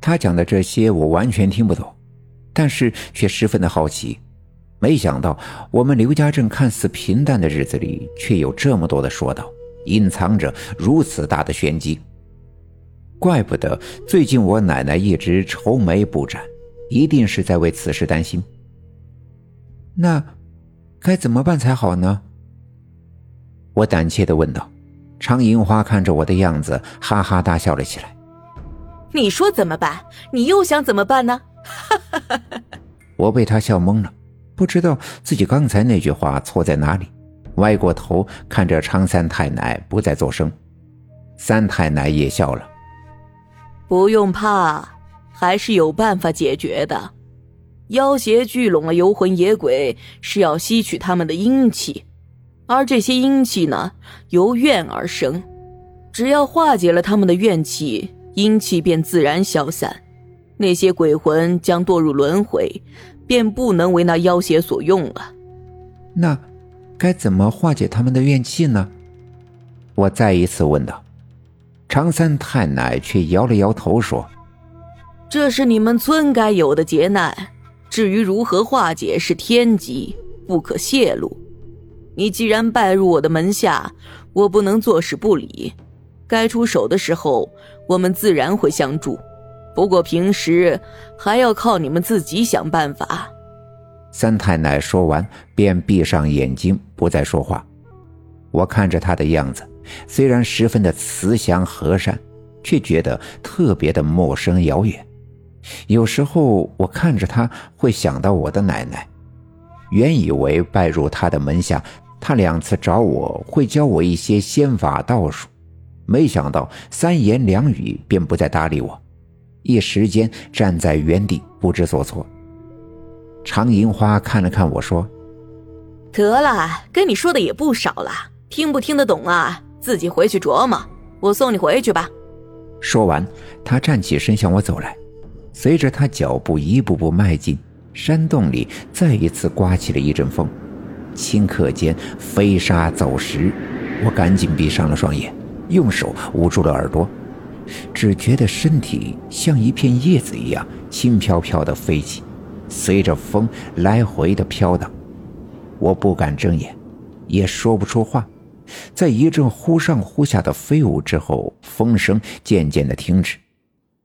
他讲的这些我完全听不懂，但是却十分的好奇。没想到我们刘家镇看似平淡的日子里，却有这么多的说道，隐藏着如此大的玄机。怪不得最近我奶奶一直愁眉不展，一定是在为此事担心。那该怎么办才好呢？我胆怯的问道。常银花看着我的样子，哈哈大笑了起来。你说怎么办？你又想怎么办呢？我被他笑懵了，不知道自己刚才那句话错在哪里，歪过头看着常三太奶，不再作声。三太奶也笑了。不用怕，还是有办法解决的。妖邪聚拢了游魂野鬼，是要吸取他们的阴气，而这些阴气呢，由怨而生。只要化解了他们的怨气，阴气便自然消散。那些鬼魂将堕入轮回，便不能为那妖邪所用了。那该怎么化解他们的怨气呢？我再一次问道。常三太奶却摇了摇头说：“这是你们村该有的劫难，至于如何化解，是天机，不可泄露。你既然拜入我的门下，我不能坐视不理。该出手的时候，我们自然会相助。不过平时还要靠你们自己想办法。”三太奶说完，便闭上眼睛，不再说话。我看着他的样子。虽然十分的慈祥和善，却觉得特别的陌生遥远。有时候我看着他，会想到我的奶奶。原以为拜入他的门下，他两次找我会教我一些仙法道术，没想到三言两语便不再搭理我，一时间站在原地不知所措。常银花看了看我说：“得了，跟你说的也不少了，听不听得懂啊？”自己回去琢磨，我送你回去吧。说完，他站起身向我走来。随着他脚步一步步迈进，山洞里再一次刮起了一阵风，顷刻间飞沙走石。我赶紧闭上了双眼，用手捂住了耳朵，只觉得身体像一片叶子一样轻飘飘地飞起，随着风来回的飘荡。我不敢睁眼，也说不出话。在一阵忽上忽下的飞舞之后，风声渐渐的停止。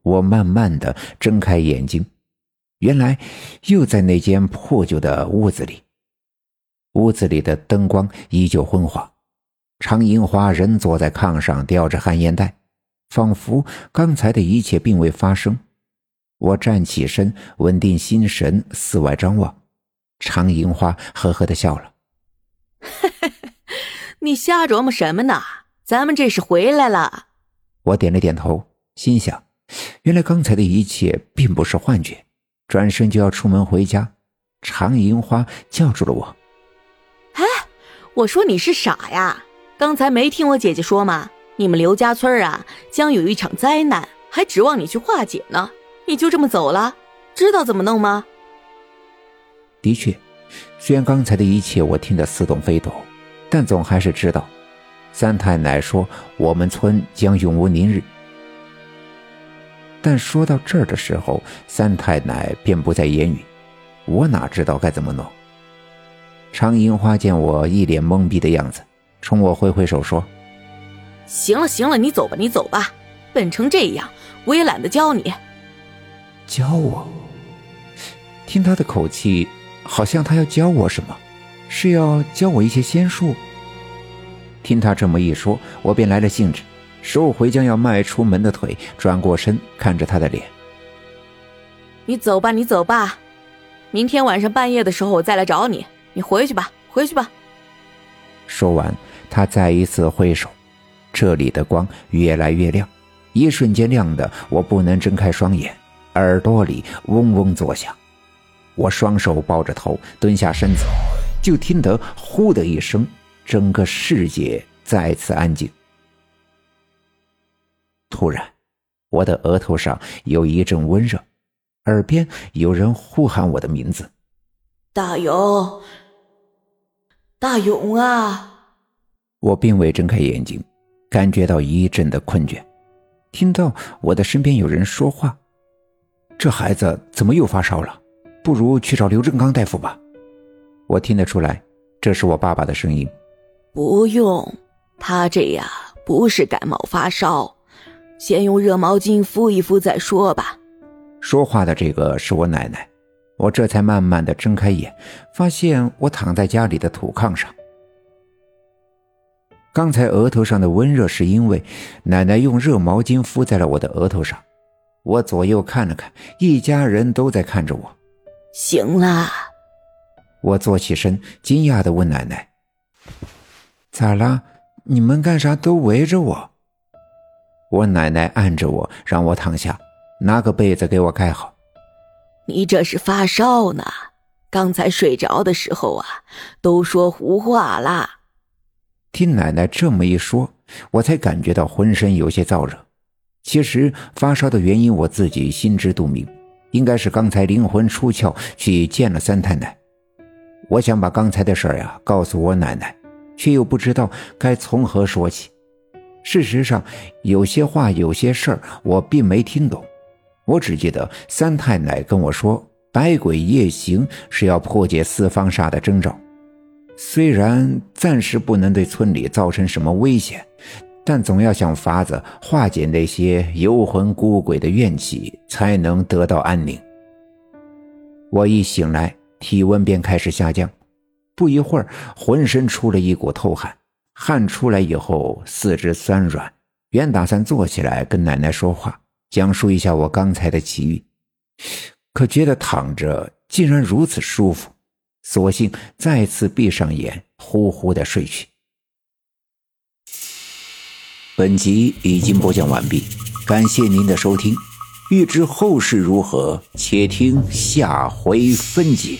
我慢慢的睁开眼睛，原来又在那间破旧的屋子里。屋子里的灯光依旧昏黄，常银花仍坐在炕上叼着旱烟袋，仿佛刚才的一切并未发生。我站起身，稳定心神，四外张望。常银花呵呵的笑了。你瞎琢磨什么呢？咱们这是回来了。我点了点头，心想，原来刚才的一切并不是幻觉。转身就要出门回家，常银花叫住了我。哎，我说你是傻呀？刚才没听我姐姐说吗？你们刘家村啊，将有一场灾难，还指望你去化解呢。你就这么走了？知道怎么弄吗？的确，虽然刚才的一切我听得似懂非懂。但总还是知道，三太奶说我们村将永无宁日。但说到这儿的时候，三太奶便不再言语，我哪知道该怎么弄。常银花见我一脸懵逼的样子，冲我挥挥手说：“行了行了，你走吧你走吧，笨成这样，我也懒得教你。”教我？听他的口气，好像他要教我什么。是要教我一些仙术。听他这么一说，我便来了兴致，收回将要迈出门的腿，转过身看着他的脸。你走吧，你走吧，明天晚上半夜的时候我再来找你。你回去吧，回去吧。说完，他再一次挥手，这里的光越来越亮，一瞬间亮的我不能睁开双眼，耳朵里嗡嗡作响。我双手抱着头，蹲下身子。就听得“呼”的一声，整个世界再次安静。突然，我的额头上有一阵温热，耳边有人呼喊我的名字：“大勇，大勇啊！”我并未睁开眼睛，感觉到一阵的困倦，听到我的身边有人说话，这孩子怎么又发烧了？不如去找刘正刚大夫吧。我听得出来，这是我爸爸的声音。不用，他这呀不是感冒发烧，先用热毛巾敷一敷再说吧。说话的这个是我奶奶。我这才慢慢的睁开眼，发现我躺在家里的土炕上。刚才额头上的温热是因为奶奶用热毛巾敷在了我的额头上。我左右看了看，一家人都在看着我。行了，我坐起身，惊讶的问奶奶：“咋啦？你们干啥都围着我？”我奶奶按着我，让我躺下，拿个被子给我盖好。你这是发烧呢？刚才睡着的时候啊，都说胡话啦。听奶奶这么一说，我才感觉到浑身有些燥热。其实发烧的原因我自己心知肚明，应该是刚才灵魂出窍去见了三太奶。我想把刚才的事儿呀告诉我奶奶，却又不知道该从何说起。事实上，有些话、有些事儿我并没听懂。我只记得三太奶跟我说，百鬼夜行是要破解四方煞的征兆。虽然暂时不能对村里造成什么危险。但总要想法子化解那些游魂孤鬼的怨气，才能得到安宁。我一醒来，体温便开始下降，不一会儿，浑身出了一股透汗。汗出来以后，四肢酸软。原打算坐起来跟奶奶说话，讲述一下我刚才的奇遇，可觉得躺着竟然如此舒服，索性再次闭上眼，呼呼的睡去。本集已经播讲完毕，感谢您的收听。欲知后事如何，且听下回分解。